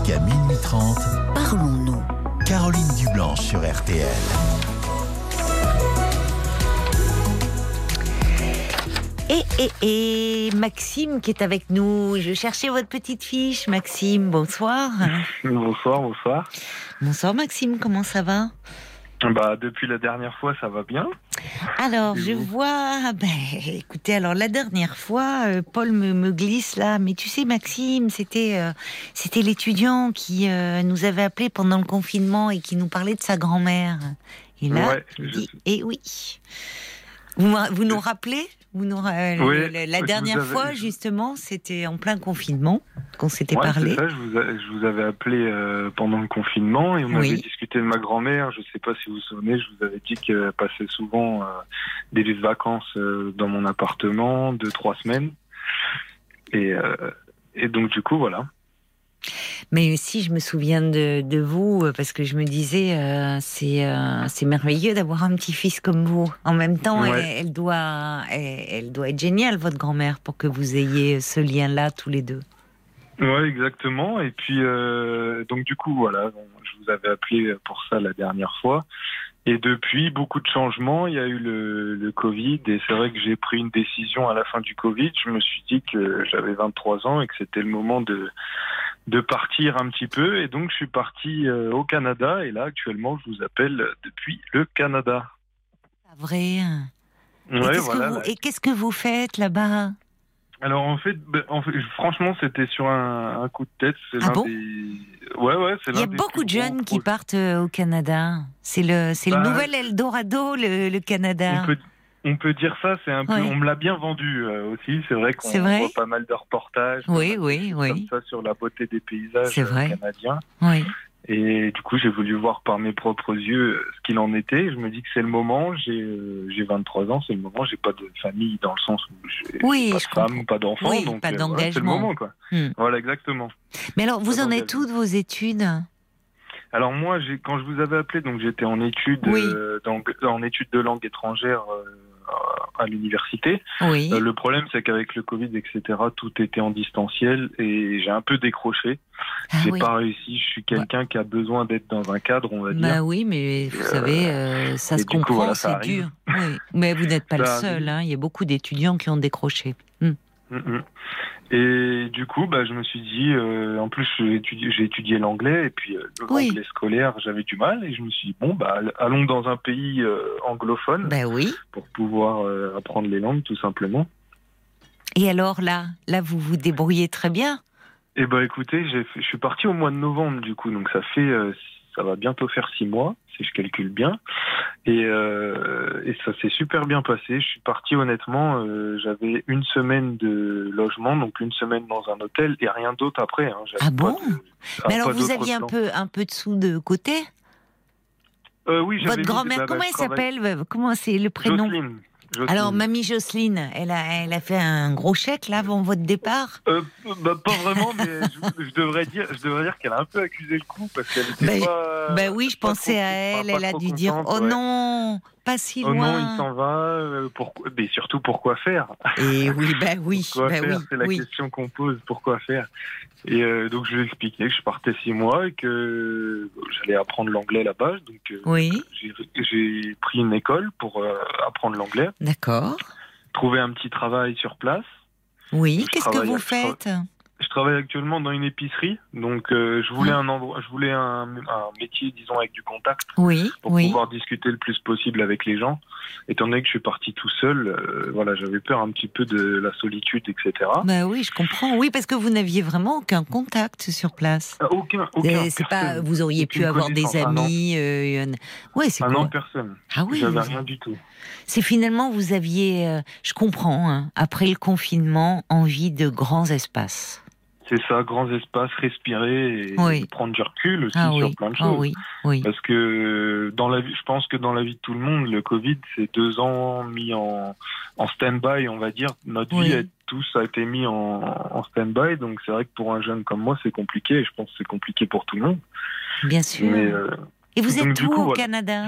Jusqu'à minuit 30, Parlons-nous. Caroline Dublanche sur RTL. Et, et, et Maxime qui est avec nous. Je cherchais votre petite fiche. Maxime, bonsoir. Bonsoir, bonsoir. Bonsoir Maxime, comment ça va? Bah depuis la dernière fois, ça va bien. Alors, Et je vous vois. Ben, écoutez, alors la dernière fois, euh, Paul me, me glisse là. Mais tu sais, Maxime, c'était euh, c'était l'étudiant qui euh, nous avait appelé pendant le confinement et qui nous parlait de sa grand-mère. Et là, Ouais, il je dit, eh oui. Vous, nous rappelez? Vous nous, ra- Oui, le- le- La dernière avais- fois, je- justement, c'était en plein confinement qu'on s'était Ouais, parlé. ça, je vous, a- je vous avais appelé euh, pendant le confinement et on Oui. avait discuté de ma grand-mère. Je sais pas si vous vous souvenez, je vous avais dit qu'elle passait souvent euh, des vacances euh, dans mon appartement, deux, trois semaines. Et, euh, et donc du coup, voilà. Mais aussi, je me souviens de, de vous euh, parce que je me disais, euh, c'est euh, c'est merveilleux d'avoir un petit-fils comme vous. En même temps, Ouais. elle, elle doit elle, elle doit être géniale, votre grand-mère, pour que vous ayez ce lien-là tous les deux. Ouais, exactement. Et puis euh, donc du coup, voilà, bon, je vous avais appelé pour ça la dernière fois. Et depuis, beaucoup de changements. Il y a eu le, le Covid et c'est vrai que j'ai pris une décision à la fin du Covid. Je me suis dit que j'avais 23 ans et que c'était le moment de de partir un petit peu. Et donc, je suis parti euh, au Canada. Et là, actuellement, je vous appelle depuis le Canada. Pas vrai. et qu'est-ce voilà. que vous, que faites là-bas? Alors en fait, ben, en fait, franchement, c'était sur un, un coup de tête. C'est Ah bon? des... Ouais, ouais, c'est Il y a beaucoup de jeunes qui partent euh, au Canada. C'est le c'est le Bah, nouvel Eldorado, le, le Canada. On peut dire ça, c'est un peu, on me l'a bien vendu euh, aussi. C'est vrai qu'on C'est vrai voit pas mal de reportages, Oui, oui, oui. comme ça sur la beauté des paysages euh, canadiens. Oui. Et du coup, j'ai voulu voir par mes propres yeux euh, ce qu'il en était. Je me dis que c'est le moment. J'ai euh, j'ai 23 ans, c'est le moment. J'ai pas de famille dans le sens où j'ai Oui, pas je de femme, comprends. pas d'enfant. Oui, donc pas voilà, c'est le d'engagement. moment, quoi. Hmm. Voilà, exactement. Mais alors, vous en êtes d'engagement. où de vos études? Alors moi, quand je vous avais appelé, donc j'étais en études, Oui. euh, dans- en études de langue étrangère euh, à l'université. Oui. Euh, le problème, c'est qu'avec le Covid, etc., tout était en distanciel et j'ai un peu décroché. Ah j'ai oui. pas réussi. Je suis quelqu'un qui a besoin d'être dans un cadre, on va dire. Bah oui, mais vous Euh, savez, euh, ça et se comprend, voilà, ça c'est dur. Oui. Mais vous n'êtes pas le Ça seul, hein. il y a beaucoup d'étudiants qui ont décroché. Hmm. Mm, mm. Et du coup, bah, je me suis dit, euh, en plus, j'ai étudié, l'anglais et puis euh, Oui. l'anglais scolaire, j'avais du mal et je me suis dit, bon, bah, allons dans un pays euh, anglophone Ben oui. pour pouvoir euh, apprendre les langues, tout simplement. Et alors là, là, vous vous débrouillez très bien. Eh ben écoutez, je suis parti au mois de novembre du coup, donc ça fait, euh, ça va bientôt faire six mois si je calcule bien, et, euh, et ça s'est super bien passé. Je suis parti honnêtement, euh, j'avais une semaine de logement, donc une semaine dans un hôtel et rien d'autre après. Hein. Ah bon de- Mais alors, vous aviez un peu, un peu de sous de côté? Euh, oui, j'avais Votre grand-mère, comment elle s'appelle? Comment c'est le prénom? Jocelyne. Jocelyne. Alors, mamie Jocelyne, elle a, elle a fait un gros chèque là avant votre départ? Euh, bah, pas vraiment, mais je, je devrais dire, je devrais dire qu'elle a un peu accusé le coup parce qu'elle était pas. Ben oui, je pensais à elle, elle a dû dire Oh ouais. non, pas si Oh loin. non, il s'en va. euh, pourquoi Mais surtout, pourquoi faire? Et oui, ben oui, Pourquoi ben faire? oui, C'est la oui. question qu'on pose. Pourquoi faire? Et euh, donc, je lui ai expliqué que je partais six mois et que j'allais apprendre l'anglais là-bas. Donc, euh, Oui, j'ai- pris une école pour euh, apprendre l'anglais, d'accord. trouver un petit travail sur place. Oui, qu'est-ce que vous faites? Travaille actuellement dans une épicerie, donc euh, je voulais un endroit, je voulais un, un métier, disons, avec du contact Oui, pour oui. pouvoir discuter le plus possible avec les gens. Étant donné que je suis parti tout seul, euh, voilà, j'avais peur un petit peu de la solitude, etc. Ben oui, je comprends. Oui, parce que vous n'aviez vraiment aucun contact sur place. Ah, Aucun, aucun. C'est pas, personne. vous auriez pu avoir des amis. euh, un- ouais, c'est quoi non, personne. Ah oui, J'avais rien du tout. c'est finalement vous aviez, euh, je comprends, hein, après le confinement, envie de grands espaces. C'est ça, grands espaces, respirer et Oui. prendre du recul aussi Ah sur oui, plein de ah choses. oui, oui. Parce que dans la vie, je pense que dans la vie de tout le monde, le Covid, c'est deux ans mis en, en stand-by, on va dire. Notre vie, elle, tous a été mis en, en stand-by. Donc c'est vrai que pour un jeune comme moi, c'est compliqué. Et je pense que c'est compliqué pour tout le monde. Bien sûr. Mais euh, Et vous êtes où au voilà. Canada?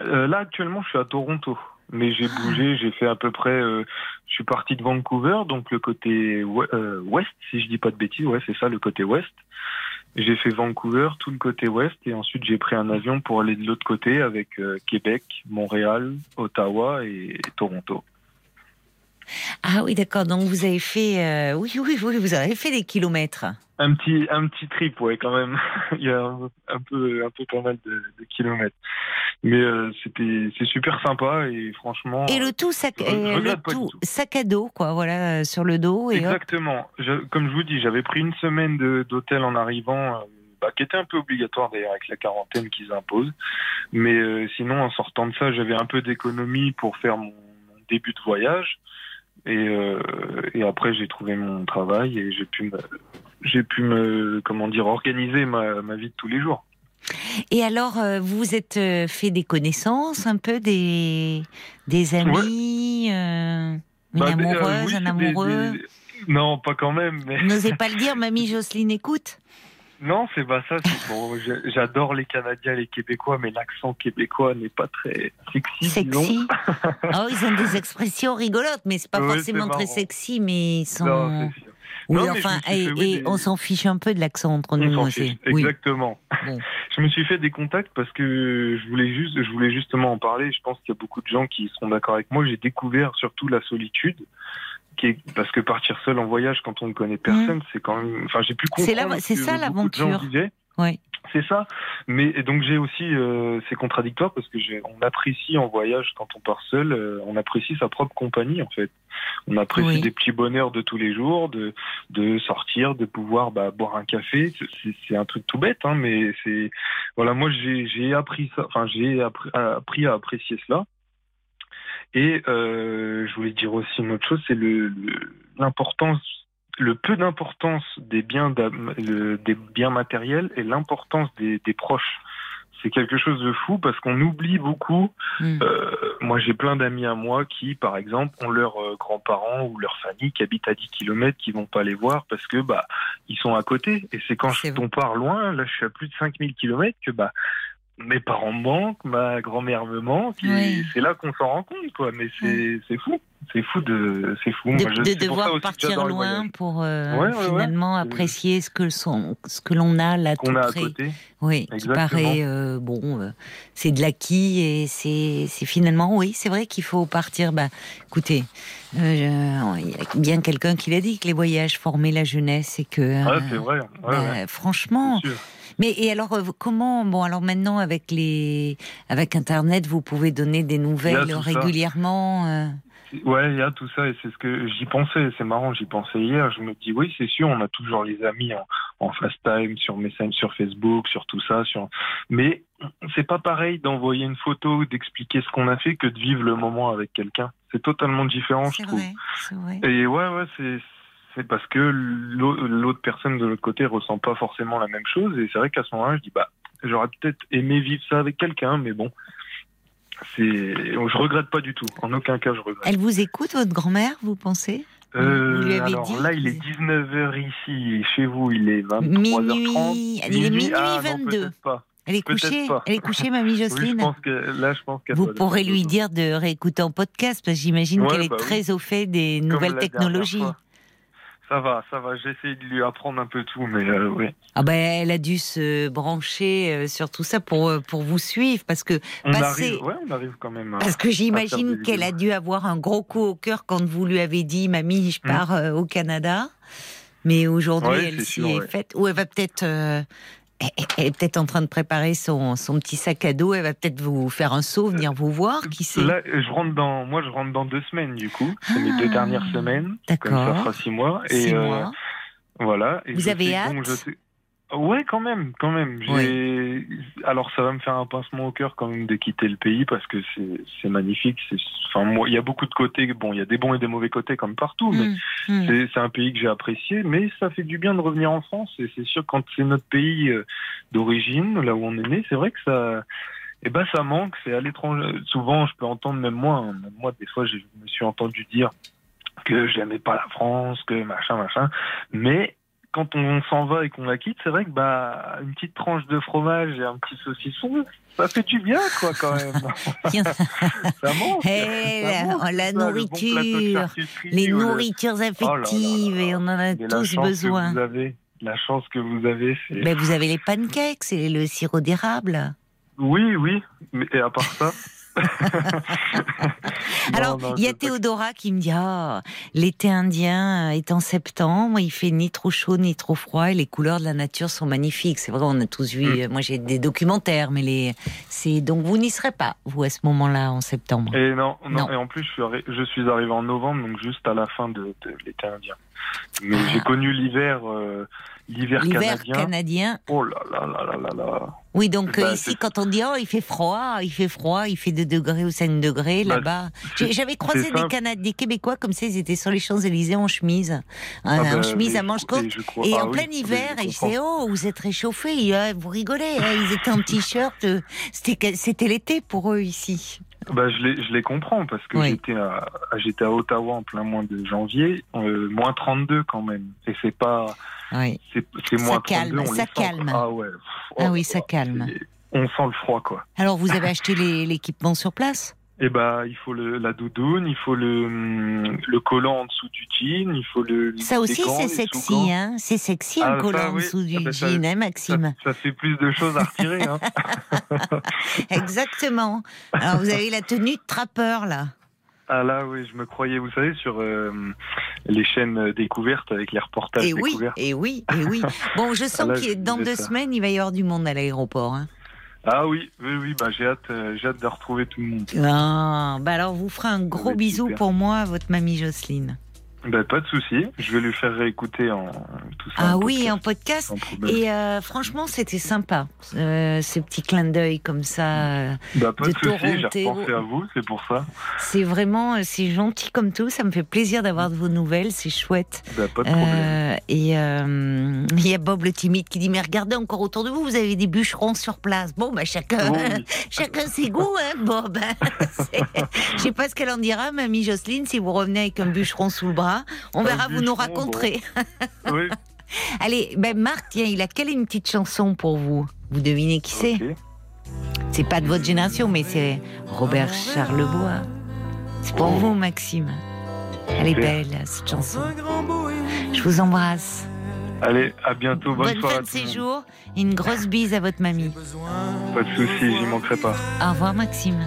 Euh, là, actuellement, je suis à Toronto. Mais j'ai bougé, j'ai fait à peu près. euh, je suis parti de Vancouver, donc le côté ouest, euh, ouest, si je dis pas de bêtises, ouais, c'est ça, le côté ouest. J'ai fait Vancouver, tout le côté ouest, et ensuite j'ai pris un avion pour aller de l'autre côté avec euh, Québec, Montréal, Ottawa et, Toronto. Ah oui, d'accord. Donc vous avez fait, euh, oui, oui, oui, vous avez fait des kilomètres. Un petit, un petit trip, ouais, quand même. Il y a un, peu, un peu pas mal de, kilomètres. Mais euh, c'était, c'est super sympa et franchement. Et le tout sac, le tout, sac à dos, quoi, voilà, euh, sur le dos. Et Exactement. comme je vous dis, j'avais pris une semaine d'hôtel en arrivant. Euh, bah, qui était un peu obligatoire d'ailleurs avec la quarantaine qu'ils imposent. Mais sinon, en sortant de ça, j'avais un peu d'économie pour faire mon, début de voyage. Et, et après, j'ai trouvé mon travail et j'ai pu me, j'ai pu me, comment dire, organiser ma, ma, vie de tous les jours. Et alors, euh, vous êtes euh, fait des connaissances, un peu des, des amis, euh, une bah, amoureuse, un amoureux? Non, pas quand même. Mais... N'osez pas le dire, mamie Jocelyne écoute. Non, c'est pas ça. Bon, J'adore les Canadiens, les Québécois, mais l'accent québécois n'est pas très sexy. Sexy. oh, ils ont des expressions rigolotes, mais c'est pas forcément très sexy, mais ils sont. Non, oui, enfin, et, on s'en fiche un peu de l'accent entre nous aussi. Exactement. je me suis fait des contacts parce que je voulais juste, je voulais justement en parler. Je pense qu'il y a beaucoup de gens qui seront d'accord avec moi. J'ai découvert surtout la solitude. Est, parce que partir seul en voyage quand on ne connaît personne, mmh. c'est quand même. Enfin, j'ai pu comprendre. C'est ça l'aventure. Oui. C'est ça. Mais donc j'ai aussi, euh, c'est contradictoire parce que on apprécie en voyage quand on part seul, euh, on apprécie sa propre compagnie en fait. On apprécie des petits bonheurs de tous les jours, de de sortir, de pouvoir bah, boire un café. C'est un truc tout bête, hein, mais c'est voilà. Moi j'ai appris ça. Enfin j'ai appris, appris, à apprécier cela. Et euh, je voulais dire aussi une autre chose, c'est l'importance le peu d'importance des biens, des biens matériels et l'importance des, proches. C'est quelque chose de fou parce qu'on oublie beaucoup. Hmm. Euh, moi, j'ai plein d'amis à moi qui, par exemple, ont leurs euh, grands-parents ou leur famille qui habitent à 10 km, qui vont pas les voir parce que bah ils sont à côté. Et c'est quand on part loin, là, je suis à plus de 5000 km, que bah mes parents me manquent, ma grand-mère me manque. C'est là qu'on s'en rend compte, quoi. Mais c'est fou c'est fou de, c'est fou. De, de devoir partir loin pour euh, finalement apprécier ce que son, ce que l'on a là tout près. côté. Oui, qui paraît euh, bon, euh, c'est de l'acquis et c'est, finalement oui, c'est vrai qu'il faut partir. Bah, écoutez, il y a bien quelqu'un qui l'a dit que les voyages formaient la jeunesse et que. c'est vrai. Bah, franchement. Mais et alors comment bon alors maintenant avec les avec internet vous pouvez donner des nouvelles régulièrement. Ouais, il y a tout ça et c'est ce que j'y pensais. C'est marrant, j'y pensais hier. Je me dis oui, c'est sûr, on a toujours les amis en, en FaceTime, sur Messenger, sur Facebook, sur tout ça. Sur... Mais c'est pas pareil d'envoyer une photo, d'expliquer ce qu'on a fait que de vivre le moment avec quelqu'un. C'est totalement différent, je trouve. Vrai. Et ouais, ouais, c'est parce que l'autre personne de l'autre côté ressent pas forcément la même chose. Et c'est vrai qu'à ce moment-là, je dis bah j'aurais peut-être aimé vivre ça avec quelqu'un, mais bon, c'est, je regrette pas du tout. En aucun cas, je regrette. Elle vous écoute, votre grand-mère, vous pensez? Euh, alors là, il est 19h ici. Chez vous, il est 23h30. Minuit, il est minuit 22. Ah, elle est couchée, elle est couchée, mamie Jocelyne. je pense que, là, je pense Vous pourrez lui dire de réécouter en podcast, parce que j'imagine qu'elle est bah très au fait des nouvelles technologies. Ça va, ça va. J'essaie de lui apprendre un peu tout, mais euh, oui. Ah ben, elle a dû se brancher euh, sur tout ça pour euh, pour vous suivre, parce que on arrive, ouais, on arrive quand même. Parce que j'imagine qu'elle a dû avoir un gros coup au cœur quand vous lui avez dit, mamie, je pars hum. au Canada. Mais aujourd'hui, elle s'y est, faite. Ou elle va peut-être elle est peut-être en train de préparer son, son, petit sac à dos. Elle va peut-être vous faire un saut, venir vous voir. Qui sait Là, je rentre dans, moi, je rentre dans deux semaines du coup. C'est mes deux ah, dernières semaines. D'accord. Ça fera six mois. Six et, euh, mois. voilà. Et vous avez hâte? Ouais, quand même, quand même. Alors, ça va me faire un pincement au cœur quand même de quitter le pays parce que c'est magnifique. Enfin, moi, il y a beaucoup de côtés. Bon, il y a des bons et des mauvais côtés comme partout, mais mmh, mmh. c'est un pays que j'ai apprécié. Mais ça fait du bien de revenir en France. Et c'est sûr, quand c'est notre pays euh, d'origine, là où on est né, c'est vrai que ça, eh ben, ça manque. C'est à l'étranger. Souvent, je peux entendre même moi, hein, moi, des fois, je me suis entendu dire que j'aimais pas la France, que machin, machin. Mais quand on s'en va et qu'on la quitte, c'est vrai que bah une petite tranche de fromage et un petit saucisson, ça fait du bien quoi quand même. ça manque. Eh, la, nourriture, les nourritures affectives et on en a tous besoin. vous avez la chance que vous avez, c'est. Mais vous avez les pancakes et le sirop d'érable. Oui, oui. Mais et à part ça. Alors, il y a Théodora qui me dit Ah, l'été indien est en septembre, il fait ni trop chaud ni trop froid et les couleurs de la nature sont magnifiques. C'est vrai, on a tous vu. Mm. Moi, j'ai des documentaires, mais les. C'est donc vous n'y serez pas vous à ce moment-là en septembre. Et non, non, Non. et en plus, je suis, arri- je suis arrivé en novembre, donc juste à la fin de, de l'été indien. Mais j'ai connu l'hiver, euh, l'hiver Ah. Canadien. canadien. Oh là là là là là là. Oui, donc Bah, euh, ici, quand on dit oh, il fait froid, il fait froid, il fait 2 degrés ou 5 degrés Bah, là-bas. J'avais croisé des, simple. Cana- des Québécois comme ça, ils étaient sur les Champs-Élysées en chemise. Ah en bah, chemise à manches courtes. et ah en plein oui, hiver, et je disais, oh, vous êtes réchauffés, hein, vous rigolez, hein, ils étaient en t-shirt, euh, c'était l'été pour eux ici. Bah, je les, je les comprends parce que Oui. j'étais à, j'étais à Ottawa en plein mois de janvier, euh, moins 32 quand même. Et c'est pas, Oui. c'est, c'est Ça moins calme, 32, on ça calme. Ah ouais. Pff, Ah oh oui, ça là, calme. On sent le froid, quoi. Alors vous avez acheté les- l'équipement sur place? Et bah, il faut le, la doudoune, il faut le, hum, le collant en dessous du jean, il faut le. Ça aussi, c'est sexy, hein C'est sexy Ah, un ça, collant en dessous du Ah, ça- jean, hein, Maxime ça fait plus de choses à retirer, hein. Exactement. Alors vous avez la tenue de trappeur, là. Ah là, oui, je me croyais, vous savez, sur euh, les chaînes euh, découvertes avec les reportages Et oui, découvertes. et oui, et oui. Bon, je sens Ah là, qu'il je dans deux ça. semaines, il va y avoir du monde à l'aéroport. Hein. Ah oui, oui, oui, bah j'ai hâte, euh, j'ai hâte de retrouver tout le monde. Ah, bah alors vous ferez un gros bisou super. pour moi votre mamie Jocelyne. Bah pas de souci, je vais lui faire réécouter en tout ça. Ah en oui, en podcast. Et euh, franchement, c'était sympa, euh, ce petit clin d'œil comme ça. euh, bah pas de de souci, j'ai repensé à vous, c'est pour ça. C'est vraiment, c'est gentil comme tout. Ça me fait plaisir d'avoir de vos nouvelles, c'est chouette. Bah pas de problème. Euh, et il y a Bob le timide qui dit mais regardez encore autour de vous, vous avez des bûcherons sur place. Bon bah chacun, Oh oui. chacun ses goûts, hein, Bob. Je sais pas ce qu'elle en dira, mamie Jocelyne, si vous revenez avec un bûcheron sous le bras. On Un verra, vous nous raconterez. oui, Allez, ben Marc, tiens, il a quelle est une petite chanson pour vous? Vous devinez qui c'est? C'est pas de votre génération, mais c'est Robert Charlebois. C'est pour Oh. vous, Maxime. Elle est belle, cette chanson. Je vous embrasse. Allez, à bientôt, bonne, Bonne soirée fin à de séjour et une grosse bise à votre mamie. Pas de souci, j'y manquerai pas. Au revoir, Maxime.